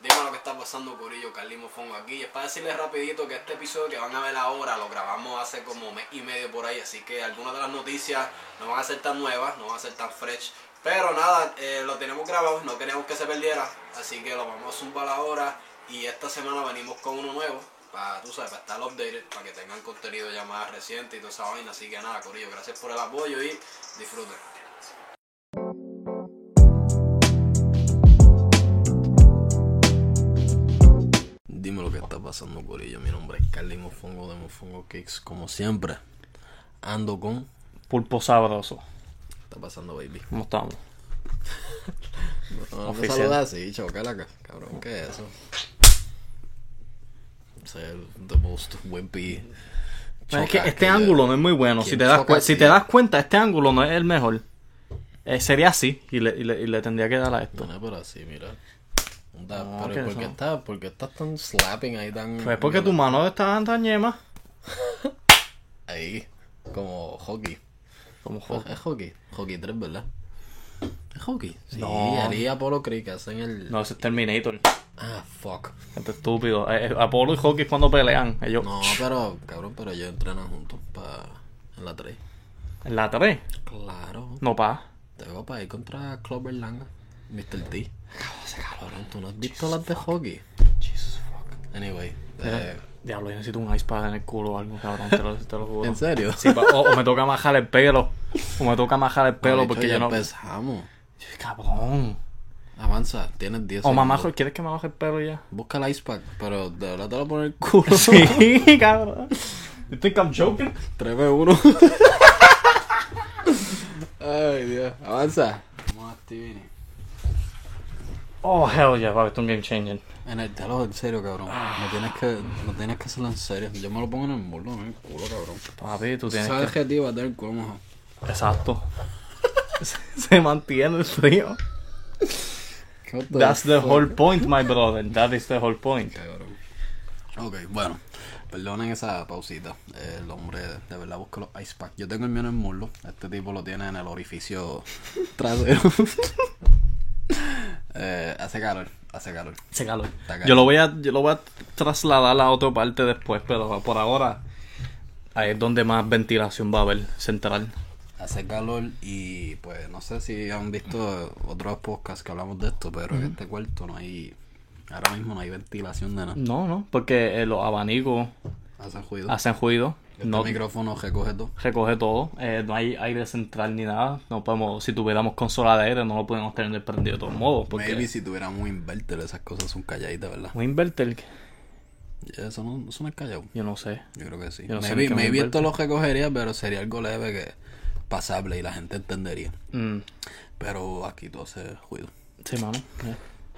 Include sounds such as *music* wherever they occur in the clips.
Dime lo que está pasando, Corillo, Carlimo Fongo aquí. Es para decirles rapidito que este episodio que van a ver ahora lo grabamos hace como mes y medio por ahí, así que algunas de las noticias no van a ser tan nuevas, no van a ser tan fresh. Pero nada, eh, lo tenemos grabado, no queremos que se perdiera, así que lo vamos a zumbar ahora. Y esta semana venimos con uno nuevo, para, tú sabes, para estar updated, para que tengan contenido ya más reciente y toda esa vaina. Así que nada, Corillo, gracias por el apoyo y disfruten. Pasando, Corillo. Mi nombre es Carly Mofongo de Mofongo Kicks. Como siempre, ando con. Pulpo sabroso. ¿Qué está pasando, baby? ¿Cómo estamos? No, no Oficial. saludas así, cabrón. ¿Qué es eso? Ser the most wimpy. es que este ángulo no es muy bueno. Si ¿Quién te, das si te das cuenta, este ángulo no es el mejor. Eh, sería así y le, y, le, y le tendría que dar a esto. Bueno, pero así, mira. No, pero ¿por qué, estás, ¿por qué estás tan slapping ahí tan. Pues porque tu mano está tan yema. *laughs* Ahí, como hockey. Como jo- Es hockey. Hockey 3, ¿verdad? Es hockey. Sí, No. Ali y Apollo Creek hacen el. No, ese es Terminator. Ah, fuck. Este estúpido. Eh, eh, Apolo y Hockey cuando pelean. Ellos. No, pero, cabrón, pero ellos entrenan juntos para. En la 3. En la 3. Claro. No pa. Te veo para ir contra Clover Langa. Mr. T. Cabrón, ¿tú no has visto las de hockey? Jesus fuck. Anyway. Eh, Diablo, yo necesito un ice pad en el culo o algo, cabrón. Te lo, te lo juro. ¿En serio? Sí, o, o me toca majar el pelo. O me toca majar el pelo porque ya yo no. empezamos. Cabrón. Avanza, tienes 10 O mamá, segundos. ¿quieres que me baje el pelo ya? Busca el ice pack, pero de verdad te lo pone el *laughs* culo. Sí, cabrón. You think I'm joking? 3v1. Ay, Dios. Avanza. Vamos a Stevie. Oh, hell yeah, papi, esto es un game changer. En el telo, en serio, cabrón. No tienes que, no tienes que hacerlo en serio. Yo me lo pongo en el muslo, en el culo, cabrón. Papi, tú tienes ¿Sabes que... que te va a el culo mojado? Exacto. *laughs* Se- Se mantiene el frío. That's the fuck? whole point, my brother. That is the whole point. Cabrón. Ok, bueno. Perdonen esa pausita. El hombre de verdad busca los ice pack. Yo tengo el mío en el muslo. Este tipo lo tiene en el orificio trasero. *laughs* eh, hace calor, hace calor. Ese calor. Yo lo voy a, yo lo voy a trasladar a otra parte después, pero por ahora ahí es donde más ventilación va a haber central. Hace calor y pues no sé si han visto otros podcasts que hablamos de esto, pero en este cuarto no hay, ahora mismo no hay ventilación de nada. No, no, porque eh, los abanicos Hace ruido. hacen ruido. Este No micrófono recoge todo. recoge todo. eh, no hay aire central ni nada. No podemos, si tuviéramos consola de aire, no lo podemos tener prendido de todos modos. Porque Maybe si tuviéramos un inverter, esas cosas son calladitas, ¿verdad? un inverter, Eso no, eso no es callado. yo no sé. Yo creo que sí. Yo no sé maybe maybe esto lo recogería, pero sería algo leve que pasable y la gente entendería. Mm, Pero aquí todo hace ruido. sí, mano.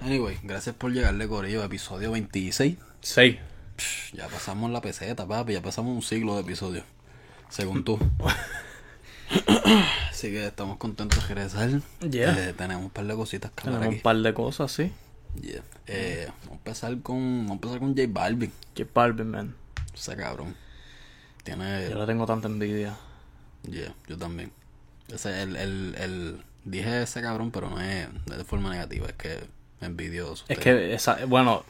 Anyway, gracias por llegarle, Corillo, episodio 26. Sí. Ya pasamos la peseta, papi, ya pasamos un siglo de episodios. Según tú. *laughs* Así que estamos contentos de regresar. Yeah. Eh, tenemos un par de cositas que Tenemos un par de cosas, sí. Yeah. Eh, vamos a empezar con. Vamos a empezar con J Balvin. Que Barbie, man. Ese cabrón. Tiene. Yo le tengo tanta envidia. Yeah, yo también. Ese, el, el, el, dije ese cabrón, pero no es, no es de forma negativa, es que es envidioso. Es que, esa, bueno,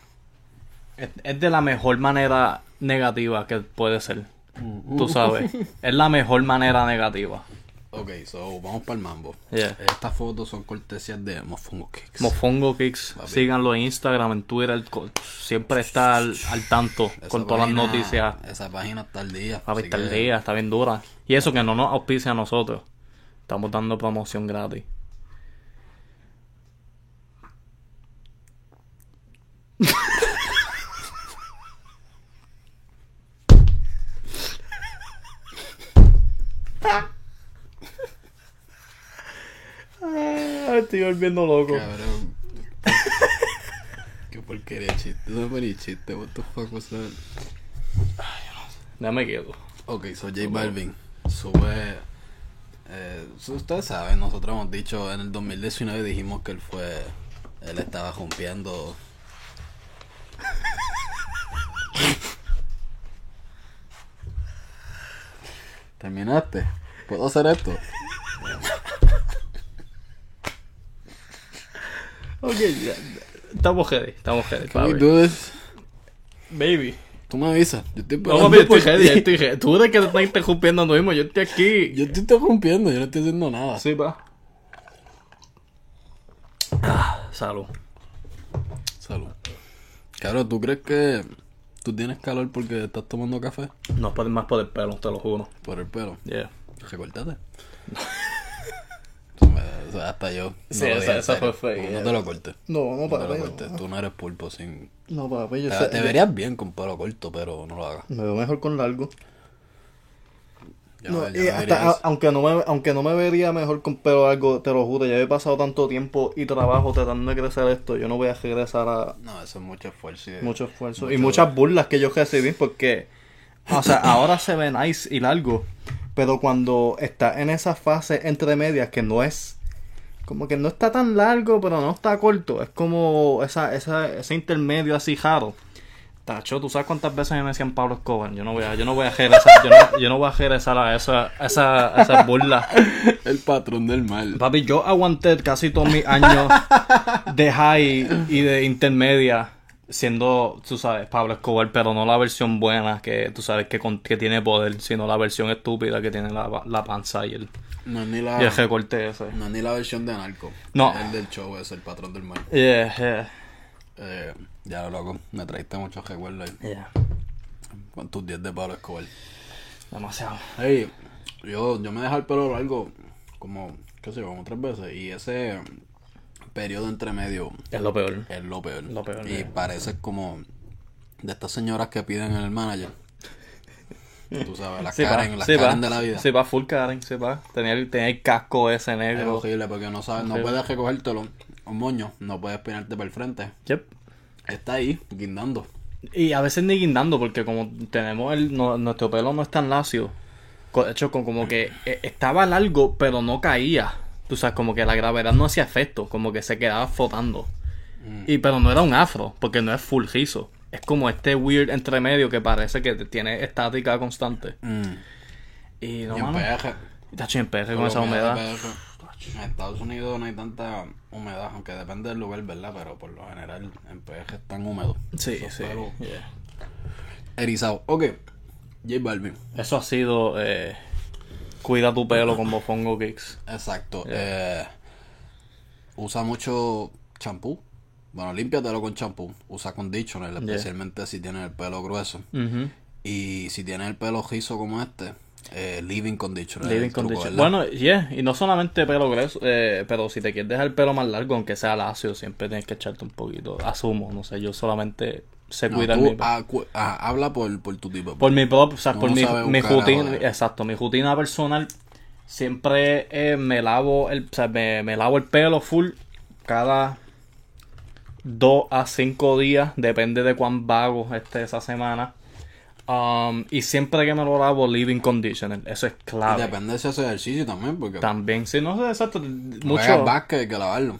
es, es de la mejor manera negativa que puede ser. Tú sabes. *laughs* es la mejor manera negativa. Ok, so vamos para el mambo. Yeah. Estas fotos son cortesías de Mofongo Kicks. Mofongo Kicks, Papi. síganlo en Instagram, en Twitter, siempre está al, al tanto Esa con todas las noticias. Esa página está al día. Papi, está día, está bien dura. Y eso que no nos auspicia a nosotros. Estamos dando promoción gratis. *laughs* Ah, Estoy volviendo loco. Cabrón. Qué porquería de chiste. No fue ni chiste. What the fuck was that? Me quedo. Ok, so J Balvin sube. Eh, so ustedes saben, nosotros hemos dicho en el 2019 dijimos que él fue. Él estaba rompiendo. ¿Terminaste? ¿Puedo hacer esto? Estamos ready, estamos Can we this? Baby. Tú me avisas. Yo estoy No, papi, estoy ti. estoy ready. Tú eres que te estás interrumpiendo tú mismo, yo estoy aquí. *laughs* Yo estoy rompiendo, yo no estoy haciendo nada. Sí, pa. Ah, salud. Salud. Claro, ¿tú crees que tú tienes calor porque estás tomando café? No es por- más por el pelo, te lo juro. Por el pelo. Yeah. Recortate. *laughs* Me- hasta yo. Sí, lo esa- esa fue No te lo cortes. No, no, No te lo cortes. Tú no eres pulpo sin. No, papi, yo Te, te verías bien con pelo corto, pero no lo hagas. Me veo mejor con largo. Ya No, ver, ya y verías hasta- eso. a- aunque, no me, aunque no me vería mejor con pelo largo, te lo juro, ya he pasado tanto tiempo y trabajo tratando de crecer esto, yo no voy a regresar a No, eso es mucho esfuerzo. y- mucho esfuerzo y muchas burlas que yo recibí porque, o sea, ahora se ve nice y largo, pero cuando está en esa fase entre medias que no es, como que no está tan largo, pero no está corto, es como esa, esa, ese intermedio así raro. Tacho, ¿tú sabes cuántas veces me decían Pablo Escobar? Yo no voy a, yo no voy a regresar, yo no, yo no voy a regresar a esa, esa, a esas burlas. *laughs* El patrón del mal. Papi, yo aguanté casi todos mis años de high y de intermedia siendo, tú sabes, Pablo Escobar, pero no la versión buena que tú sabes que, con- que tiene poder, sino la versión estúpida que tiene la, la panza y el, No es ni y la, el recorte ese. no es ni la versión de Narco. No. Es el del show, es el patrón del mal. Yeah, yeah, Eh, ya, loco. Me traiste muchos recuerdos ahí. yeah. Con tus 10 de Pablo Escobar. Demasiado. Hey, yo, yo me dejé el pelo largo como, qué sé yo, como tres veces. Y ese periodo entre medio Es lo peor. es lo peor. Lo peor, y eh. parece como de estas señoras que piden el manager. Tú sabes, las Sí, Karen, las sí, Karen de la vida. Sí, va full Karen, sí, va. Tenía, el- tenía el casco ese Es negro. horrible porque no sabes, no puedes recogértelo. Un moño, no puedes peinarte para el frente. Yep. Está ahí, guindando. Y a veces ni guindando, porque como tenemos el, no- nuestro pelo no es tan lacio. De hecho, como que eh, estaba largo, pero no caía. Tú sabes, como que la gravedad no hacía efecto, como que se quedaba flotando. Y pero no era un afro, porque no es full rizo. Es como este weird entremedio que parece que tiene estática constante. Mm. Y no y en mano, PH. Tacho, en con esa humedad. En Estados Unidos no hay tanta humedad, aunque depende del lugar, ¿verdad? Pero por lo general en PH es tan húmedo. Sí, sí. yeah. Erizado. Ok. J Balvin. Eso ha sido eh, cuida tu pelo con Mofongo Kicks. Exacto. Eh, usa mucho champú. Bueno, límpiatelo con champú. Usa conditioner, especialmente si tienes el pelo grueso. Y si tienes el pelo rizo como este, eh, living conditioner. Living el truco, condition. ¿verdad? Bueno, yeah, y no solamente pelo grueso, eh, pero si te quieres dejar el pelo más largo, aunque sea lacio, siempre tienes que echarte un poquito. Asumo, no sé, yo solamente sé No, cuidar mi habla por, por tu tipo. Por mi propio, o sea, por mi, mi rutina, de- exacto, mi rutina personal, siempre eh, me lavo el, o sea, me, me lavo el pelo full cada dos a cinco días, depende de cuán vago esté esa semana. Um, y siempre que me lo lavo, living conditioner, eso es clave. Depende si hace ejercicio también, porque También, sí, no sé, exacto, mucho... básquet hay que lavarlo.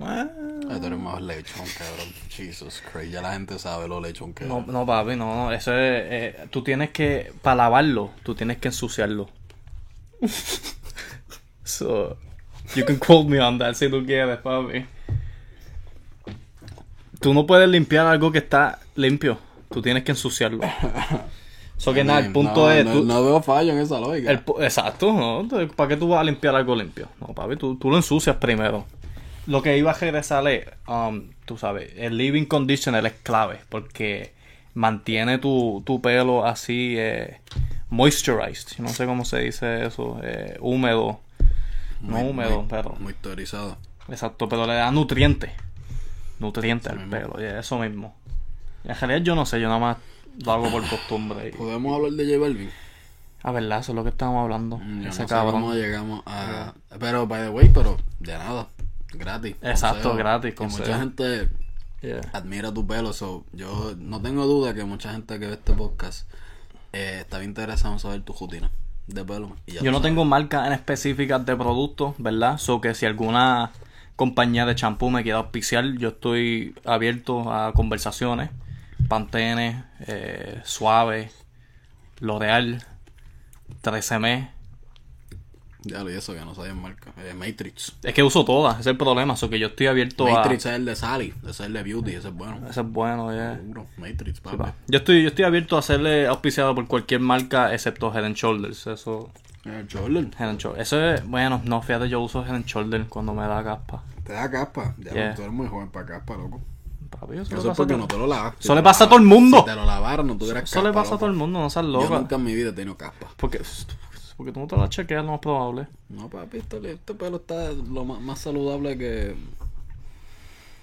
Ay, tú eres más lechón, cabrón. Jesus Christ, ya la gente sabe lo lechón que No, es. no, papi, no, no, eso es, eh, tú tienes que, para lavarlo, tú tienes que ensuciarlo. *laughs* so, you can quote me on that si tú quieres, papi. Tú no puedes limpiar algo que está limpio, tú tienes que ensuciarlo. *laughs* So que nada, el punto no, es, no, tú- no veo fallo en esa lógica. el exacto, ¿no? ¿para qué tú vas a limpiar algo limpio? No, papi, tú, tú lo ensucias primero. Lo que iba a regresar es, um, tú sabes, el living conditioner es clave porque mantiene tu, tu pelo así eh, moisturized. No sé cómo se dice eso, eh, húmedo. No húmedo, muy- pero. Muy teorizado. Exacto, pero le da nutrientes. Nutrientes al mismo. pelo, y eso mismo. Y en realidad yo no sé, yo nada más lo hago por costumbre. y- ¿Podemos hablar de J Balvin? Ah, verdad, eso es lo que estábamos hablando. Mm, Ese no sé cabrón. cómo llegamos a... Pero, by the way, pero de nada. Gratis. Exacto, gratis, Que consejo. mucha gente Yeah. admira tu pelo. So, yo no tengo duda que mucha gente que ve este podcast eh, está bien interesada en saber tu rutina de pelo. y Yo no sabes. tengo marcas en específicas de productos, ¿verdad? So que si alguna compañía de champú me quiere auspiciar, yo estoy abierto a conversaciones. Pantene, eh, Suave, L'Oreal, 13M, Ya lo y eso que no sabía en marca. Eh, Matrix. Es que uso todas, ese es el problema, eso que yo estoy abierto Matrix es el de Sally, ese es el de Beauty, ese es bueno. a... Ese es bueno, yeah. Seguro. Matrix, Sí, papá. pa. Yo estoy, yo estoy abierto a hacerle auspiciado por cualquier marca excepto Head and Shoulders. Eso, Eh, Jordan. Head and Shoulders. Eso es, bueno, no, fíjate, yo uso Head and Shoulders cuando me da caspa. Te da caspa. Ya, Yeah. tú eres muy joven para caspa, loco. Papi, eso, Eso es a porque no te lo lavas. Eso le pasa a todo el mundo. Si te lo lavaron, no tuvieras Eso le caspa, pasa a todo el loco. mundo, no seas Yo loca. nunca en mi vida he tenido caspa. Porque, porque tú no te la chequeas, lo más probable. No, papi, este, este pelo está lo más, más saludable que...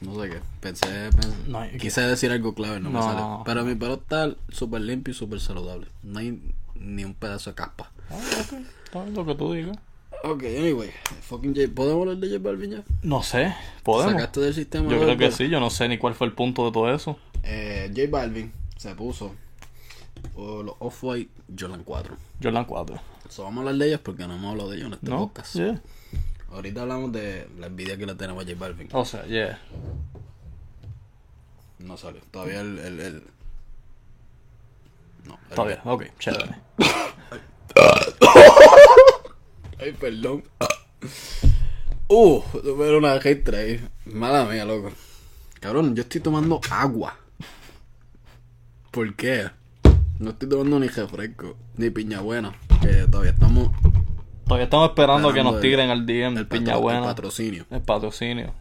No sé qué. Pensé, pens- No, quise decir algo clave, no, me No. salió. Pero mi pelo está súper limpio y súper saludable. No hay ni un pedazo de caspa. Ah, ok, está bien lo que tú digas. Ok, anyway. Fucking J... ¿Podemos hablar de J Balvin ya? No sé, podemos. ¿Sacaste del sistema? Yo creo que sí, yo no sé ni cuál fue el punto de todo eso. Eh, J Balvin se puso oh, los Off-White Jordan 4. Jordan 4. So, vamos a hablar de porque no hemos hablado de ellos en este ¿No? podcast. Yeah. Ahorita hablamos de la envidia que le tenemos a J Balvin. O sea, yeah. No salió. Todavía el. el, el- No. el- Todavía, ok, chévere. *coughs* Ay, perdón. *coughs* Uh, tuve una hate ahí. Mala mía, loco. Cabrón, yo estoy tomando agua. ¿Por qué? No estoy tomando ni refresco, ni piña buena. Todavía estamos. Todavía estamos esperando que nos el- tiren al DM El, el piña patro- el buena. patrocinio. El patrocinio.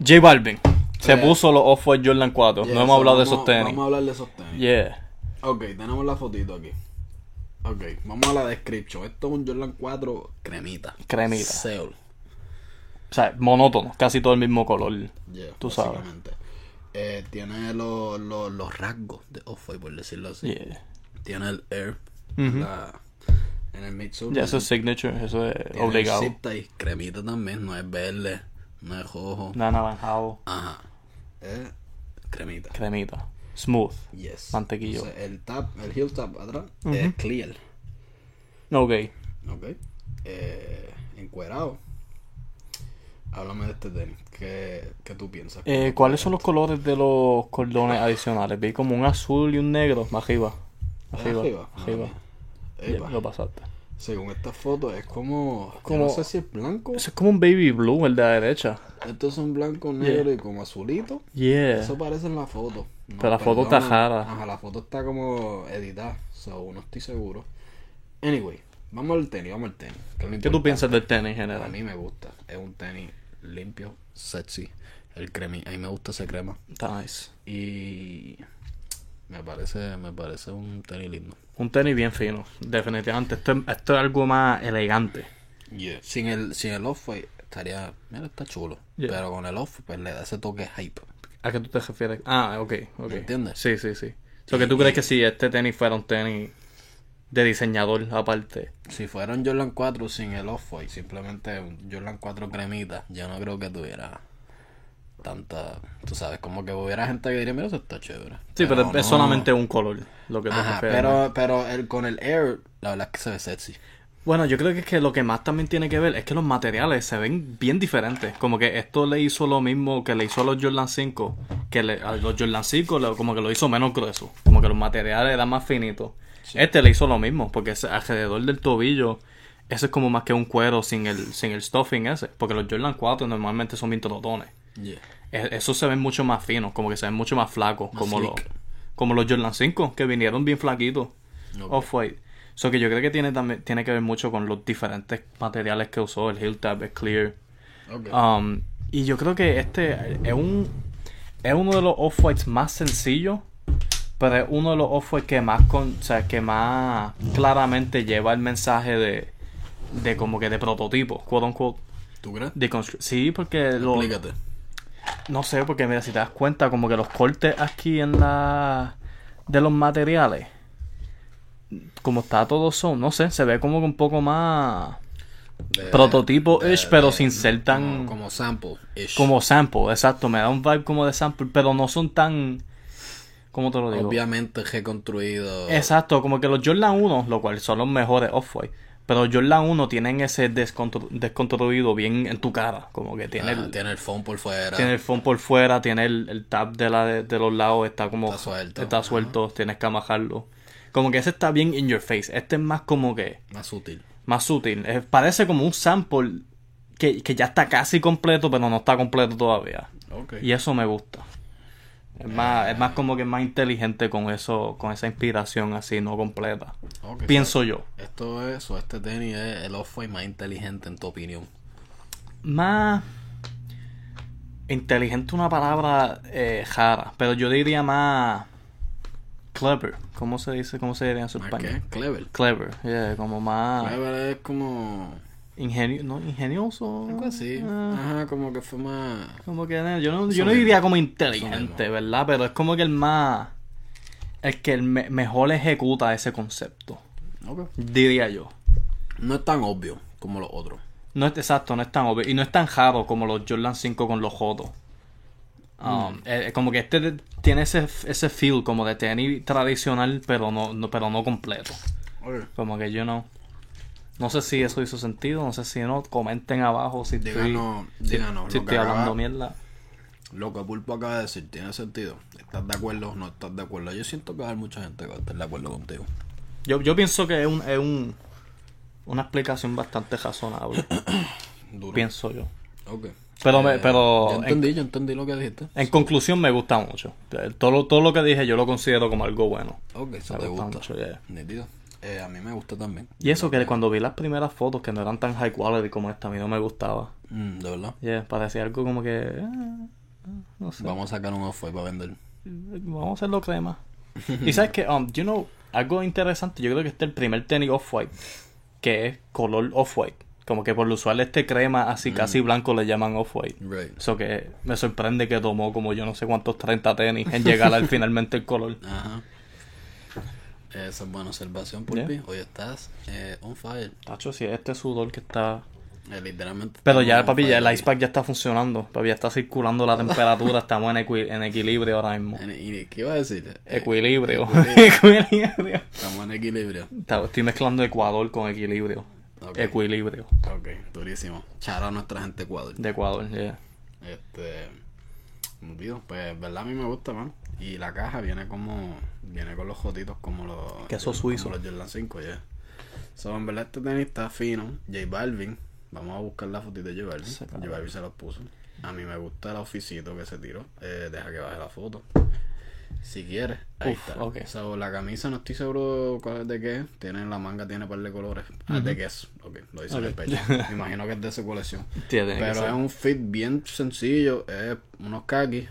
J Balvin. Se puso los Off-White Jordan 4. Yeah, no hemos hablado de esos tenis. Vamos a hablar de esos tenis. Yeah. Ok, tenemos la fotito aquí. Ok, vamos a la description. Esto es un Jordan 4 cremita. Cremita. Seoul. O sea, monótono. Casi todo el mismo color. Yeah, Tú sabes. Eh, tiene los, los, los rasgos de Off-White, por decirlo así. Yeah. Tiene el Air la- en el midsole. Ya, eso es signature. Eso es Tiene obligado. tie, cremita también. No es verde, no es rojo. Nada naranjado. Ajá. Es cremita. Cremita. Smooth. Yes. Mantequillo. Entonces, el tap, el heel tap atrás es clear. Ok. Ok. Eh, encuerado. Háblame de este tenis. ¿Qué, qué tú piensas? Eh, ¿Cuáles son los colores de los cordones adicionales? Vi como un azul y un negro más arriba. Arriba. Arriba. Lo pasaste. Según esta foto es como... Como- No sé si es blanco. Eso es como un baby blue, el de la derecha. Estos son blanco, negro y como azulito. Yeah. Eso parece en la foto. No, Pero la foto está rara. Ajá, la foto está como editada. So, no estoy seguro. Anyway, vamos al tenis, vamos al tenis. es ¿Qué tú piensas del tenis en A general? mí me gusta. Es un tenis limpio, sexy. El cremi. A mí me gusta ese crema. Está nice. Y me parece, me parece un tenis lindo. Un tenis bien fino. Definitivamente. Esto es, esto es algo más elegante. Sin el, sin el off-white estaría, mira, está chulo. Yeah. Pero con el off, pues le da ese toque hype. ¿A qué tú te refieres? Ah, ok, ok. ¿Me entiendes? Sí, sí, sí. O sea, que tú crees que si este tenis fuera un tenis de diseñador aparte. Si fuera un Jordan 4 sin el off-white, simplemente un Jordan 4 cremita, yo no creo que tuviera tanta, tú sabes, como que hubiera gente que diría, mira, eso está chévere. Sí, pero, es solamente un color lo que Ajá, pero, pero el, con el Air, la verdad es que se ve sexy. Bueno, yo creo que es que lo que más también tiene que ver es que los materiales se ven bien diferentes. Como que esto le hizo lo mismo que le hizo a los Jordan 5, que le- a los Jordan 5 le- como que lo hizo menos grueso. Como que los materiales eran más finitos. Este le hizo lo mismo, porque ese- alrededor del tobillo, eso es como más que un cuero sin el, sin el stuffing ese. Porque los Jordan 4 normalmente son bien trotones. Yeah. E- Esos se ven mucho más finos, como que se ven mucho más flacos, Más como los, como los Jordan 5, que vinieron bien flaquitos. Off-white. So que yo creo que tiene también tiene que ver mucho con los diferentes materiales que usó. El tab es clear. Um, y yo creo que este es un es uno de los off-whites más sencillos, pero es uno de los off-whites que más con, o sea, que más claramente lleva el mensaje de de como que de prototipo, quote unquote. ¿Tú crees? De sí, porque lo, Explícate. No sé, porque mira, si te das cuenta, como que los cortes aquí en la. de los materiales. Como está todo son, no sé, se ve como que un poco más. De- Prototipo-ish, de- pero de- sin ser tan- Como, como sample-ish. como sample, exacto. Me da un vibe como de sample, pero no son tan. ¿Cómo te lo digo? Obviamente reconstruido. Exacto, como que los Jordan 1, lo cual son los mejores off-white. Pero Jordan 1 tienen ese descontru- desconstruido bien en tu cara. Como que tiene el, tiene el phone por fuera. Tiene el phone por fuera, tiene el, el tab de, la de, de los lados, está como... Está suelto. Está Ajá. suelto, tienes que amajarlo. Como que ese está bien in your face. Este es más como que Más sutil. más sutil. Eh, parece como un sample que, que ya está casi completo, pero no está completo todavía. Y eso me gusta. Es más, es más como que más inteligente con eso, con esa inspiración así, no completa. Pienso yo. Esto es, o este tenis es el off-white más inteligente en tu opinión. Más inteligente una palabra eh, rara, pero yo diría más clever. ¿Cómo se dice? ¿Cómo se diría en su ¿Más español? qué? Clever. Clever, yeah, como más Clever es como... ingenio, ¿no? ingenioso. Algo así. Ah, Ajá, como que fue más... como que yo no, yo no diría como inteligente. ¿verdad? Pero es como que el más el que el me- mejor ejecuta ese concepto, Ok. diría yo. No es tan obvio como los otros. No es exacto, no es tan obvio. Y no es tan raro como los Jordan 5 con los Jotos. Um, eh, como que este tiene ese, ese feel como de tenis tradicional, pero no, no, pero no completo. Ok. Como que yo no. No sé si eso hizo sentido, no sé si no. Comenten abajo si estoy, Díganos, si, díganos. si estoy hablando acaba, mierda. lo que Pulpo acaba de decir, ¿tiene sentido? ¿Estás de acuerdo o no estás de acuerdo? Yo siento que hay mucha gente que va a estar de acuerdo contigo. Yo, yo pienso que es, un, es un, una explicación bastante razonable, *coughs* Duro. pienso yo. Ok. Pero, me, Eh, pero Yo en, entendí, yo entendí lo que dijiste. en conclusión me gusta mucho. Eh, Todo, lo- todo lo que dije yo lo considero como algo bueno. Ok, eso Me te gusta gusta. mucho, yeah. Eh, a mí me gusta también. Y eso que cuando vi las primeras fotos que no eran tan high quality como esta, a mí no me gustaba. Mm, de verdad. Yeah, parecía algo como que... ah, ah, no sé. Vamos a sacar un off para vender. Vamos a hacerlo crema. y sabes que, um, you know, algo interesante, yo creo que este es el primer tenis off-white que es color off-white. Como que por lo usual este crema así casi blanco le llaman off-white. Right. Eso que me sorprende que tomó como yo no sé cuántos 30 tenis en llegar al *laughs* finalmente el color. Ajá. Esa es buena observación, Pulpi. Hoy estás eh, on fire. Tacho, si es este sudor que está... Eh, literalmente. Pero ya, papi, ya el ice pack ya está funcionando. Papi, ya está circulando la temperatura. Estamos en, equi- en equilibrio ahora mismo. En- ¿Y qué iba a decir? Eh, Equilibrio. equilibrio. equilibrio. Estamos en equilibrio. Estoy mezclando Ecuador con equilibrio. Equilibrio. Ok, durísimo. Chara a nuestra gente Ecuador. De Ecuador, yeah. Este. Bien, Pues, verdad, a mí me gusta, man. Y la caja viene como. Viene con los jotitos como los. Queso suizo. los Jordan 5, ya. So, en verdad, este tenis está fino. J Balvin. Vamos a buscar la fotito de J Balvin. Sí, claro. J Balvin se los puso. A mí me gusta el oficito que se tiró. Eh, deja que baje la foto. Si quieres. Ahí Uf, está. So, la camisa no estoy seguro cuál es de qué. Tiene la manga, tiene un par de colores. Ah, de qué es. Ok, lo dice en el pecho. *laughs* Me imagino que es de su colección. Pero es un fit bien sencillo. Es unos khakis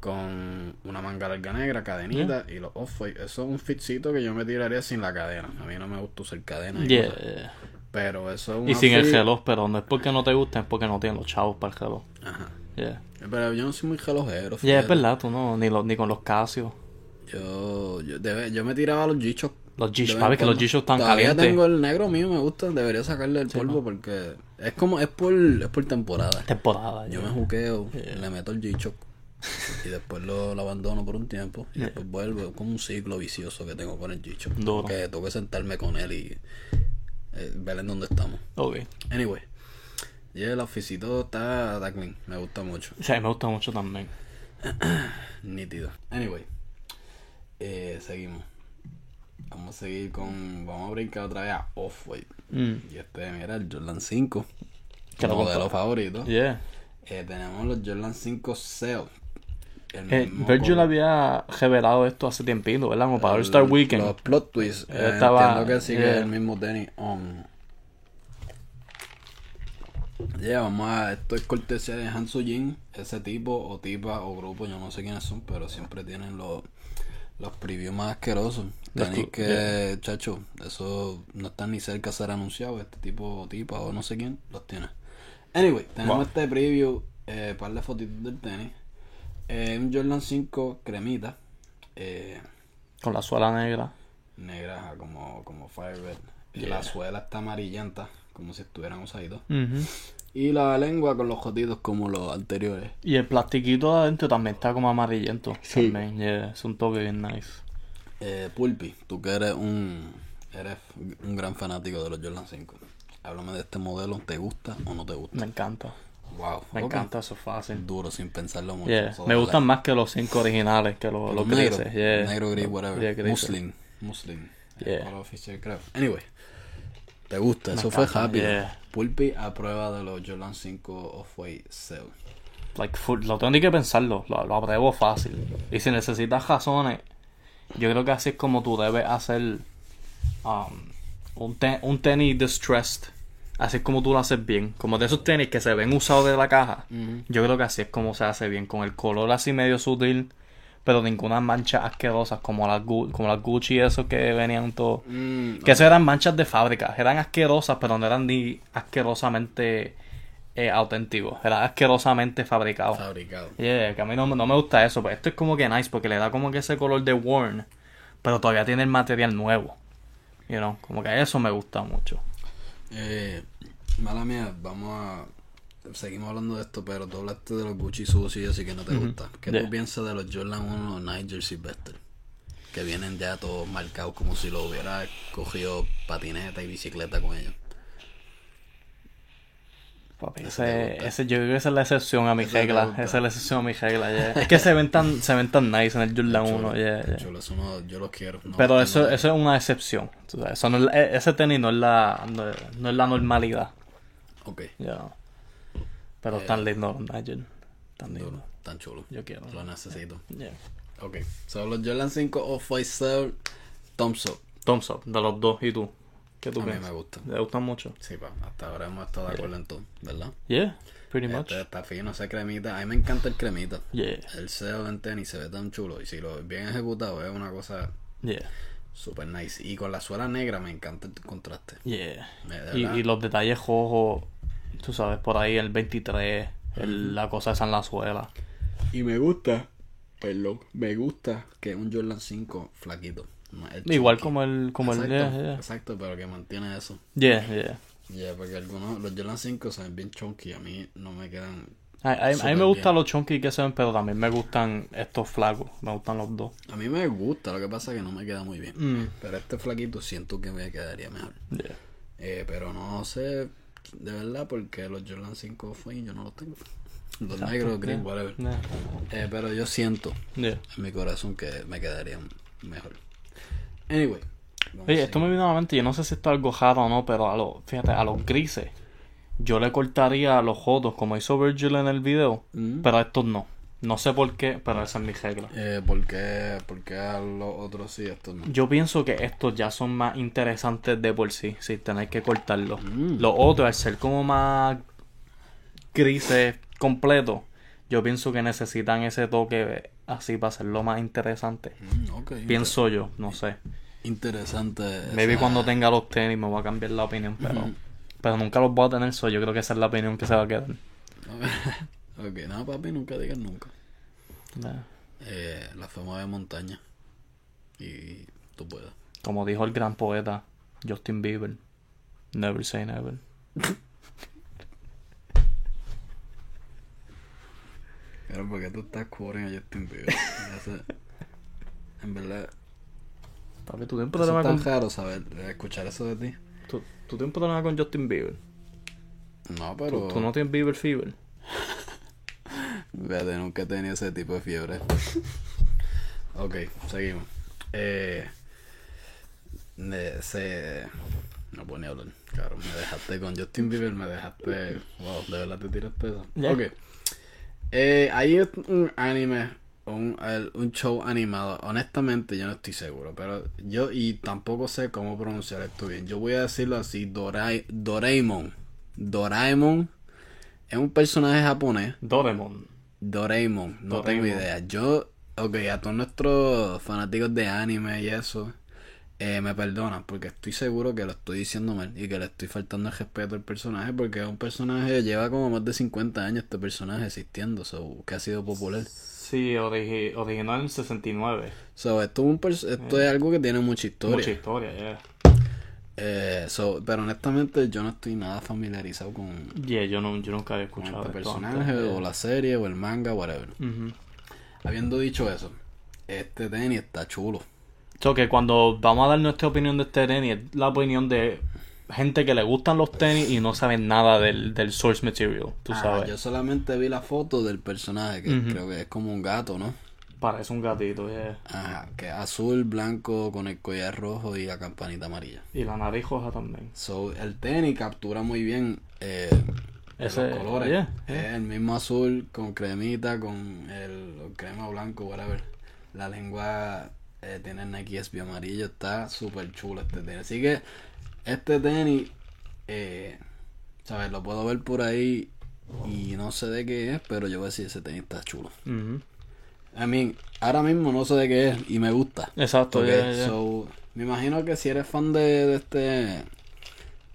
con una manga larga negra, cadenita y los off-white. Eso es un fitcito que yo me tiraría sin la cadena. A mí no me gusta usar cadena. y Yeah. Pero eso es un Y sin el reloj, pero no es porque no te guste, es porque no tienes los chavos para el reloj. Ajá. Yeah. Pero yo no soy muy relojero. Yeah, es verdad, tú no, ni, los, ni con los Casios. Yo, yo, debe- yo me tiraba los G-Shock. Los en papi, que los. G-Shock están Todavía calientes. tengo el negro mío, me gusta. Debería sacarle el polvo porque es como, es por, es por temporada. Temporada, Yo yeah. me juqueo, le meto el G-Shock y después lo, lo abandono por un tiempo y después vuelvo Es como un ciclo vicioso que tengo con el. Duro. Que tengo que sentarme con él y eh, ver en dónde estamos. Ok. Anyway, y el oficito está, clean, me gusta mucho, sea, me gusta mucho también. *clears throat* nítido. Anyway, eh, seguimos. Vamos a seguir con, vamos a brincar otra vez a Off-White. Mm. Y este, mira, el Jordan 5, Que lo modelo favorito. Yeah. Eh, tenemos los Jordan 5 Cell. El Eh, Virgil había revelado esto hace tiempito, ¿verdad? Como para el Star Weekend. Los plot twists. Eh, estaba- entiendo que sigue yeah. el mismo tenis. Um, yeah, vamos a. Esto es cortesía de Hansu Jin. Ese tipo, o tipa, o grupo, yo no sé quiénes son, pero siempre tienen los. Los previews más asquerosos. Cl- que, chacho, eso no están ni cerca de ser anunciado. Este tipo o tipa o no sé quién los tiene. Anyway, tenemos Wow. este preview, eh, par de fotitos del tenis. Eh, un Jordan 5 cremita. Eh, Con la suela negra. negra como, como Firebird. Y Yeah. la suela está amarillenta, como si estuvieran usaditos. Ujú. Y la lengua con los jotitos como los anteriores. Y el plastiquito de adentro también está como amarillento. Sí. También, yeah, es un toque bien nice. Eh, Pulpi, tú que eres un eres un gran fanático de los Jordan 5. Háblame de este modelo, ¿te gusta o no te gusta? Me encanta. Wow, Me encanta, eso es fácil. Duro sin pensarlo mucho. Yeah. Me gustan más que los cinco originales, que los, los negros, grises. Yeah. negro, gris, whatever. Muslin, Muslim. Yeah. Color oficial, creo. Anyway. ¿Te gusta? Me Eso fue rápido. yeah. Pulpi a prueba de los Jordan 5 Off-White Cell. Like, full- lo tengo ni que pensarlo, lo, lo apruebo fácil. Y si necesitas razones, yo creo que así es como tú debes hacer um, un, te- un tenis distressed. Así es como tú lo haces bien. Como de esos tenis que se ven usados de la caja. Yo creo que así es como se hace bien. Con el color así medio sutil. Pero ninguna mancha asquerosas como las, como las Gucci y esos que venían todos. Mm, Que esas eran manchas de fábrica. Eran asquerosas, pero no eran ni asquerosamente eh, auténticos. Eran asquerosamente fabricados. fabricado. Yeah, que a mí no, no me gusta eso. Pero esto es como que nice porque le da como que ese color de worn. Pero todavía tiene el material nuevo. You know, como que eso me gusta mucho. Eh, mala mía, vamos a. Seguimos hablando de esto, pero tú hablaste de los Gucci sucios, así que no te gusta. ¿Qué Yeah. tú piensas de los Jordan 1 Night Jersey Buster? Que vienen ya todos marcados como si lo hubiera cogido patineta y bicicleta con ellos. Papi, Ese ese, yo creo que esa es la excepción a mi regla. Esa es la excepción a mi regla, yeah. Es que se ven tan, se ven tan nice en el Jordan Chulo, 1, yeah, yeah. chulo, eso no- yo los quiero. no Pero eso, eso es una excepción. Eso no es e- ese tenis no es la, no, es- no es la normalidad. Ok, Yeah. Pero Eh, tan lindo, Nigel. Tan lindo. duro, tan chulo. Yo quiero. Lo necesito. Yeah. Ok, son los Jordan 5 Off-White Cell Thumbs Up. Thumbs up, de los dos. ¿Y tú? ¿Qué tú A mí me gusta. ¿Te gustan mucho? Sí, pa, hasta ahora hemos estado de acuerdo en todo, ¿verdad? Yeah, pretty much. Este está fino ese cremita. A mí me encanta el cremita. Yeah, El cel en tenis se ve tan chulo. Y si lo bien ejecutado, es una cosa yeah, super nice. Y con la suela negra me encanta el contraste. yeah. Y, y los detalles rojos, tú sabes, por ahí el 23, el- la cosa esa en la suela. Y me gusta, perdón, me gusta que es un Jordan 5 flaquito. el Igual como el, como el, exacto, yeah, yeah. exacto, pero que mantiene eso. Yeah, yeah. Ya, porque algunos, los Jordan 5 se ven bien chunky. A mí no me quedan. A, a- a mí me gustan los chunky que se ven, pero también me gustan estos flacos. Me gustan los dos. A mí me gusta, lo que pasa es que no me queda muy bien. Mm. Pero este flaquito siento que me quedaría mejor. Yeah. Eh, pero no sé de verdad porque los Jordan 5 fue y yo no los tengo. Los Exacto, negros, green, yeah. whatever. Yeah. Eh, pero yo siento Yeah. en mi corazón que me quedarían mejor. Anyway. Oye, a esto me vino a la mente, yo no sé si esto es algo raro o no, pero a los, fíjate, a los grises, yo le cortaría los jodos como hizo Virgil en el video, Mm. pero a estos no. No sé por qué, pero esa es mi regla. Eh, ¿por, qué, por qué a los otros sí, estos no? Yo pienso que estos ya son más interesantes de por sí, sin tener que cortarlos. Mm. Los otros, al ser como más grises completos, yo pienso que necesitan ese toque así para hacerlo más interesante. Mm, ok, Pienso yo, no sé. Interesante. Maybe esa- cuando tenga los tenis me va a cambiar la opinión, pero, pero nunca los voy a tener, so yo creo que esa es la opinión que se va a quedar. *laughs* ok, no, papi, nunca digas nunca. Eh, la fama de montaña. Y tú puedes. Como dijo el gran poeta Justin Bieber, never say never. Pero porque tú estás cubriendo a Justin Bieber. En verdad, Papi, ¿tú tienes problema es con, tan raro saber, escuchar eso de ti. tú, tú tienes problema con Justin Bieber? No, ¿Tú, pero. tú no tienes Bieber fever? Fíjate, nunca he tenido ese tipo de fiebre. *laughs* ok, seguimos. Eh, se... No puedo ni hablar. Claro, me dejaste con Justin Bieber, me dejaste... Wow, de verdad te tiraste eso. Ya. Ok. Eh, hay un anime, un, un show animado. Honestamente, yo no estoy seguro, pero yo y tampoco sé cómo pronunciar esto bien. Yo voy a decirlo así, Doraemon. Doraemon es un personaje japonés Doraemon. Doraemon, no Doraemon. tengo idea. Yo, ok, a todos nuestros fanáticos de anime y eso, eh, me perdonan porque estoy seguro que lo estoy diciendo mal y que le estoy faltando el respeto al personaje porque es un personaje, lleva como más de 50 años este personaje existiendo, so, que ha sido popular. Sí, origi- original en 69. So, esto es, un pers- esto es algo que tiene mucha historia. Mucha historia, yeah. Eh, so, pero honestamente yo no estoy nada familiarizado con, Yeah, yo, no, yo nunca había con escuchado este personaje antes, o yeah. la serie o el manga, whatever. Ujú. Habiendo dicho eso, este tenis está chulo. So que cuando vamos a dar nuestra opinión de este tenis, es la opinión de gente que le gustan los tenis y no saben nada del, del source material, tú Ah, sabes. yo solamente vi la foto del personaje, que creo que es como un gato, ¿no? Parece un gatito, yeah. Ajá, que azul, blanco, con el collar rojo y la campanita amarilla. Y la nariz roja también. So, el tenis captura muy bien eh, Ese- los colores. yeah, el mismo azul con cremita, con el crema blanco, whatever. La lengua eh, tiene Nike SB amarillo, está súper chulo este tenis. Así que este tenis, eh, ¿sabes? Lo puedo ver por ahí y no sé de qué es, pero yo voy a decir ese tenis está chulo. Ujú. I mean, ahora mismo no sé de qué es y me gusta. Exacto, Ok, yeah, yeah. so, me imagino que si eres fan de, de este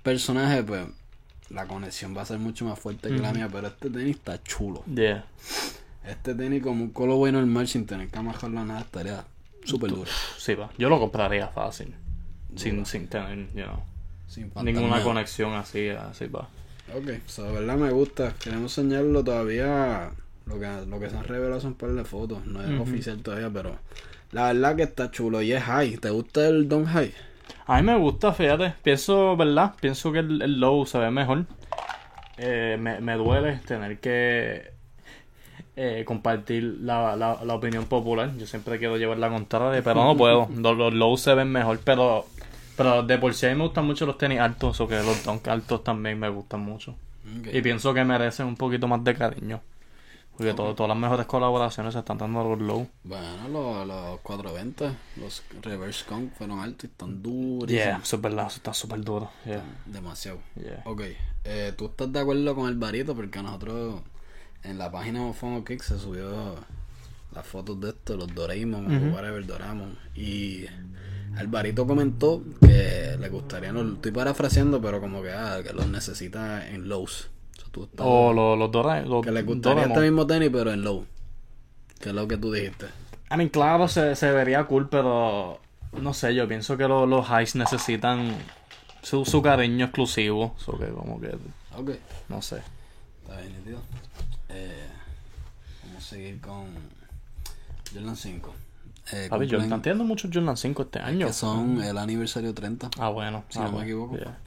personaje, pues la conexión va a ser mucho más fuerte que la mía, pero este tenis está chulo. Yeah. Este tenis como un colorway normal sin tener que amarrarlo a nada estaría súper duro. Sí, va. Yo lo compraría fácil. Sin, sin tener, you know, Sin ninguna conexión así, así va. Ok, so, de verdad me gusta. Queremos enseñarlo todavía. Lo que, lo que se han revelado son un par de fotos. No es oficial todavía, pero la verdad que está chulo. Y es high. ¿Te gusta el Don High? A mí me gusta, fíjate. Pienso, ¿verdad? Pienso que el, el low se ve mejor. Eh, me, me duele tener que eh, compartir la, la, la opinión popular. Yo siempre quiero llevar la contraria, pero no puedo. *laughs* Los, los low se ven mejor, pero, pero de por sí a mí me gustan mucho los tenis altos, o que los dunk altos también me gustan mucho. Y pienso que merecen un poquito más de cariño. Porque todo- todas las mejores colaboraciones se están dando a los low. Bueno, los, los 420, los Reverse Conk fueron altos y están durísimos. Yeah, eso es verdad, eso está súper duro. Yeah, Demasiado. yeah. Ok, eh, ¿tú estás de acuerdo con el varito? Porque nosotros en la página de Mofongo Kick se subió las fotos de esto, los Doraemon o whatever, Doraemon. Y el varito comentó que le gustaría, no, estoy parafraseando, pero como que, ah, que los necesita en lows. O sea, tú estás- O los, los Dora- los que le gustaría Doraemon. este mismo tenis, pero en low. Que es lo que tú dijiste. I mean, claro, se, se vería cool, pero no sé, yo pienso que los, los highs necesitan su, su cariño exclusivo. So que como que, Ok. no sé. Está bien, nítido. Eh, vamos a seguir con Jordan 5. Eh, Papi, yo cumplen- están teniendo muchos Jordan 5 este año. que son el aniversario 30. Ah, bueno. Si ah, no me bueno, equivoco. yeah.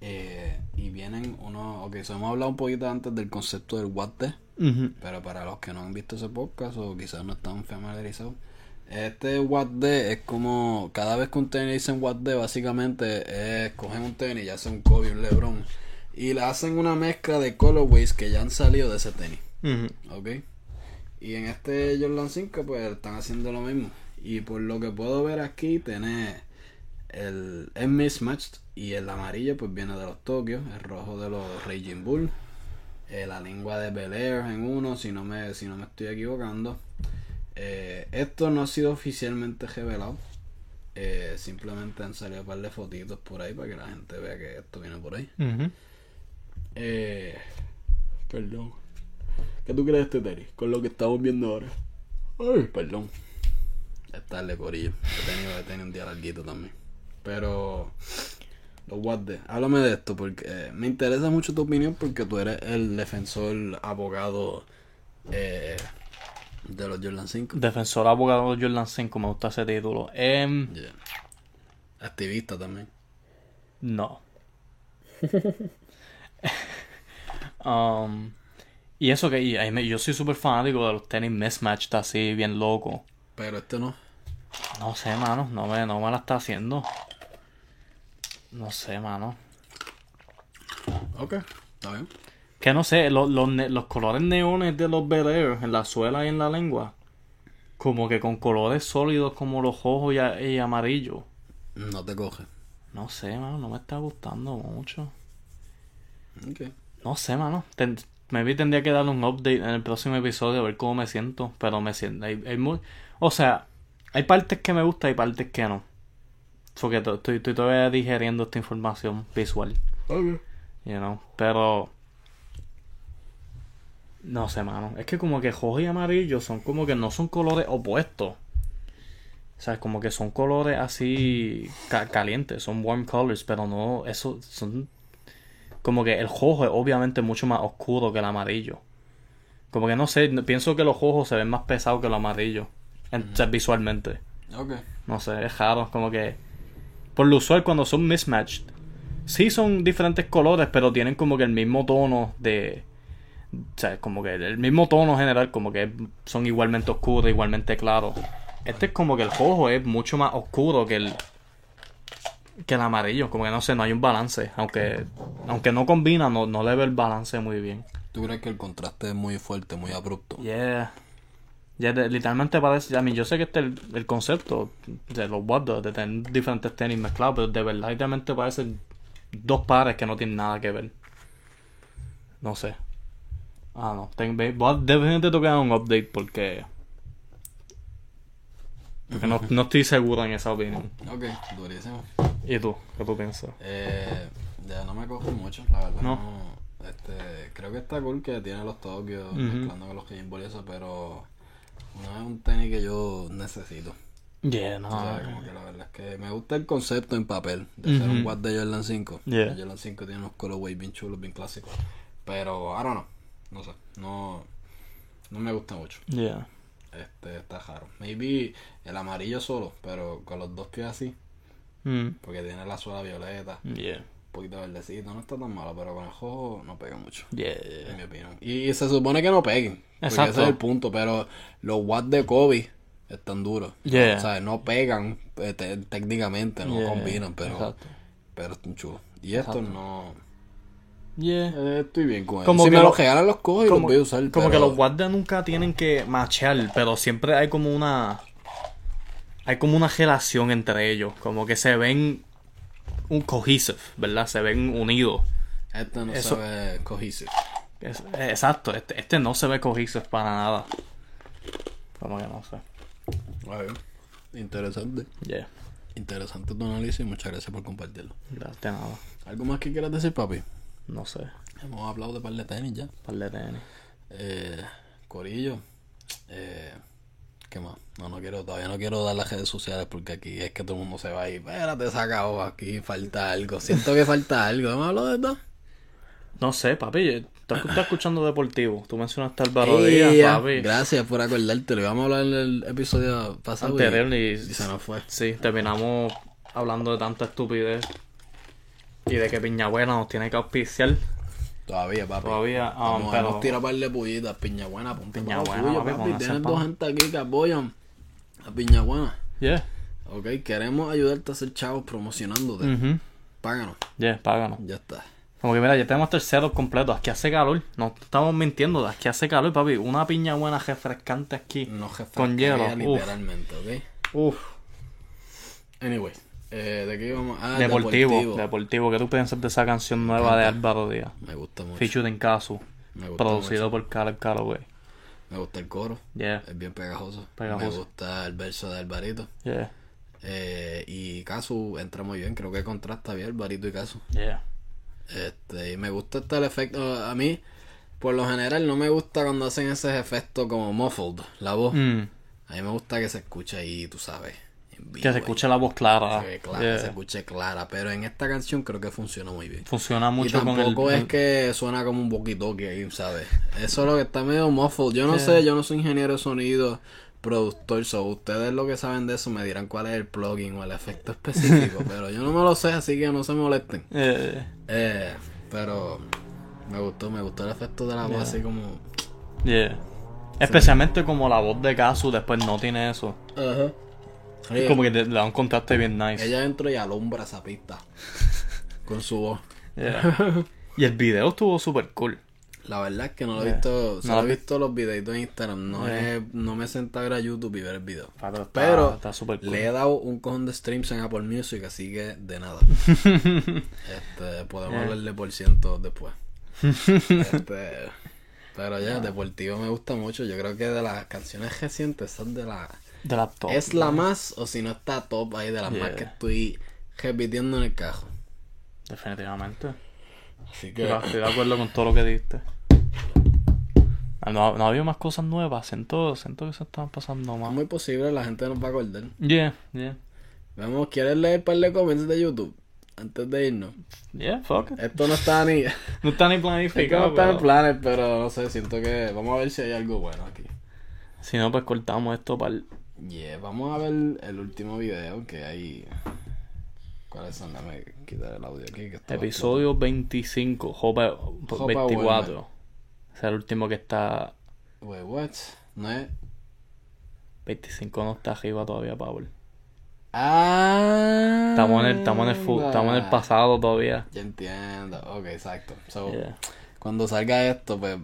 Eh, y vienen unos. Ok, so hemos hablado un poquito antes del concepto del the, Ujú. pero para los que no han visto ese podcast o quizás no están familiarizados, este What es como. Cada vez que un tenis dicen What básicamente es cogen un tenis, ya sea un Kobe, un LeBron, y le hacen una mezcla de colorways que ya han salido de ese tenis. Ujú. ¿ok? Y en este Jordan 5 pues están haciendo lo mismo. Y por lo que puedo ver aquí tiene el es mismatched y el amarillo pues viene de los Tokio, el rojo de los Raging Bull, eh, la lengua de Bel Air en uno, si no me, si no me estoy equivocando. Eh, esto no ha sido oficialmente revelado. Eh, simplemente han salido un par de fotitos por ahí para que la gente vea que esto viene por ahí. Eh, perdón. ¿Qué tú crees de este tenis? Con lo que estamos viendo ahora. Ay, perdón. Es tarde, corillo. He tenido, he tenido un día larguito también. Pero... Los the- Háblame de esto porque eh, me interesa mucho tu opinión porque tú eres el defensor abogado eh, de los Jordan 5. Defensor abogado de Jordan 5, me gusta ese título. Yeah. Activista también. No. *laughs* um, y eso que y yo soy súper fanático de los tenis mismatched así, bien loco. Pero este no. No sé, mano, no me, no me la está haciendo. No sé, mano. Ok, está bien. Que no sé, los, los, los colores neones de los Bel Air en la suela y en la lengua. Como que con colores sólidos como los rojos y, y amarillos. No te coge. No sé, mano, no me está gustando mucho. Ok. No sé, mano. Ten- maybe tendría que darle un update en el próximo episodio a ver cómo me siento. Pero me siento. Hay, hay muy... O sea, hay partes que me gustan y partes que no. Porque to- estoy, estoy todavía digeriendo esta información visual. Ok. You know. Pero. No sé, mano. Es que como que rojo y amarillo son como que no son colores opuestos. O sea, como que son colores así ca- calientes, son warm colors, pero no, eso son como que el rojo es obviamente mucho más oscuro que el amarillo. Como que no sé, pienso que los rojos se ven más pesados que los amarillos, o sea, visualmente. Ok. No sé, es raro, como que por lo usual cuando son mismatched, sí son diferentes colores, pero tienen como que el mismo tono de O sea, como que el mismo tono general, como que son igualmente oscuros, igualmente claros. Este es como que el rojo es mucho más oscuro que el que el amarillo, como que no sé, no hay un balance, aunque aunque no combina, no, no le ve el balance muy bien. ¿Tú crees que el contraste es muy fuerte, muy abrupto? Yeah. Ya de- literalmente parece, a mí yo sé que este es el, el concepto de los Wonders, de tener diferentes tenis mezclados, pero de verdad literalmente parecen dos pares que no tienen nada que ver. No sé. Ah, no. Ten, voy a- definitivamente dar un update porque... Porque no, no estoy seguro en esa opinión. Ok, durísimo. ¿Y tú? ¿Qué tú piensas? Eh, ya no me cojo mucho, la verdad. No. No. Este, creo que está cool que tiene los Tokyo Ujú. mezclando con los Game y eso, pero no es un tenis que yo necesito. Yeah, O no. sea, como que la verdad es que me gusta el concepto en papel de ser un. Watt de Jordan 5. Yeah. Jordan 5 tiene unos colorways bien chulos, bien clásicos. Pero, I don't know. No sé. No, no me gusta mucho. Yeah. Este, está raro. Maybe el amarillo solo, pero con los dos pies así. Mm. Porque tiene la suela violeta, Yeah. Poquito verdecito. No está tan malo, pero con el ojo no pega mucho. Yeah. En mi opinión. Y se supone que no peguen. Exacto. ese es el punto. Pero los watts de Kobe están duros. Yeah. O sea, no pegan eh, te- técnicamente, no Yeah, combinan, pero, exacto. pero están chulos. Y estos Exacto. no. Yeah. eh, estoy bien con Como. Si me lo- los regalan los cojo y los voy a usar. como pero- que los guardias nunca tienen que machear, pero siempre hay como una hay como una relación entre ellos, como que se ven un cohesive, ¿verdad? Se ven unidos. Este no Eso- se ve cohesive. Es- exacto, este, este no se ve cohesive para nada. Como que no sé. A ver, Interesante. Yeah, Interesante tu análisis. Muchas gracias por compartirlo. gracias nada. ¿Algo más que quieras decir, papi? No sé, Hemos hablado de par de tenis ya. par de tenis. Eh, Corillo. Eh, ¿Qué más? No, no quiero, todavía no quiero dar las redes sociales porque aquí es que todo el mundo se va y espérate, saca ojo, aquí falta algo. Siento que falta algo. ¿Hemos hablado de esto? No sé, papi, tú estás escuchando deportivo. Tú mencionaste Álvaro Ella, Díaz, papi. Gracias por acordarte. Lo íbamos a hablar en el episodio pasado. y- Anterior y- y se nos fue. Sí, terminamos hablando de tanta estupidez y de que Piñabuena nos tiene que auspiciar. Todavía, papi. Todavía, ah, Vamos, pero- hemos tirado par de pullitas. Piña buena, ponte Piña buena, tuyo, papi, papi. Tienes dos gente aquí que apoyan a Piña buena. Yeah. Ok, queremos ayudarte a hacer chavos promocionándote. Páganos. Yeah, páganos. Ya está. Como que mira, ya tenemos terceros completos. Aquí hace calor. No estamos mintiendo. Aquí hace calor, papi. Una piña buena refrescante aquí. No jefe. Con hielo, uf. Literalmente, ok. Uf. Anyway, eh, ¿de qué íbamos? Ah, Deportivo, deportivo. ¿Qué tú piensas de esa canción nueva de Álvaro Díaz? Me gusta mucho. Featured en Casu. Producido por Caleb Calloway. Me gusta el coro. Yeah, Es bien pegajoso. Pegajoso. Me gusta el verso de Alvarito. yeah, Eh, y Casu entra muy bien. Creo que contrasta bien Alvarito y Casu. yeah. Este, y me gusta este el efecto. A mí, por lo general, no me gusta cuando hacen ese efecto como muffled, la voz. Mm, A mí me gusta que se escuche ahí, tú sabes. Vivo, Que se escuche la voz clara. Yeah. se escuche clara. Pero en esta canción creo que funciona muy bien. Funciona Y mucho con el. tampoco es que suena como un walkie-talkie ahí, ¿sabes? Eso es lo que está medio muffled. Yo no sé, yo no soy ingeniero de sonido, productor, so ustedes lo que saben de eso me dirán cuál es el plugin o el efecto específico, *laughs* pero yo no me lo sé, así que no se molesten. Eh, Eh, pero me gustó, me gustó el efecto de la voz así como... yeah. Especialmente como la voz de Casu después no tiene eso. Ajá. Es como que te- le da un contraste bien nice. Ella entró y alumbra esa pista *laughs* con su voz. Yeah. y el video estuvo super cool. La verdad es que no lo he Yeah. visto, solo No he visto los videitos en Instagram, no, Yeah. he- no me he sentado a ver a YouTube y ver el video. Pero está, Pero está super cool. Le he dado un cojón de streams en Apple Music, así que de nada. *laughs* este, podemos Yeah. hablar de por ciento después. este, pero ya, *laughs* Deportivo me gusta mucho. Yo creo que de las canciones recientes, esa es de la. De la top. es la más, o si no está top ahí de las más que estoy repitiendo en el cajo. Definitivamente. Así que. Estoy de acuerdo con todo lo que diste. No, no había más cosas nuevas. Siento, siento que se estaban pasando Es más. muy posible, la gente nos va a acordar. Yeah, yeah. Vamos, ¿quieres leer un par de comments de YouTube? Antes de irnos. Yeah, fuck it. Esto no está ni. es *laughs* No está ni que no planificado. está en planes, pero no sé, siento que. Vamos a ver si hay algo bueno aquí. Si no, pues cortamos esto para el... Yeah, vamos a ver el último video que hay. ¿Cuáles son? Dame quitar el audio aquí. Que episodio 25, Jopa, Jopa 24. Ese es el último que está. Wait, what? No es. 25 no está arriba todavía, Power. Ah. Estamos en el, estamos en el, fu- estamos en el pasado todavía. Ya entiendo. Ok, exacto. So, Yeah. cuando salga esto, pues.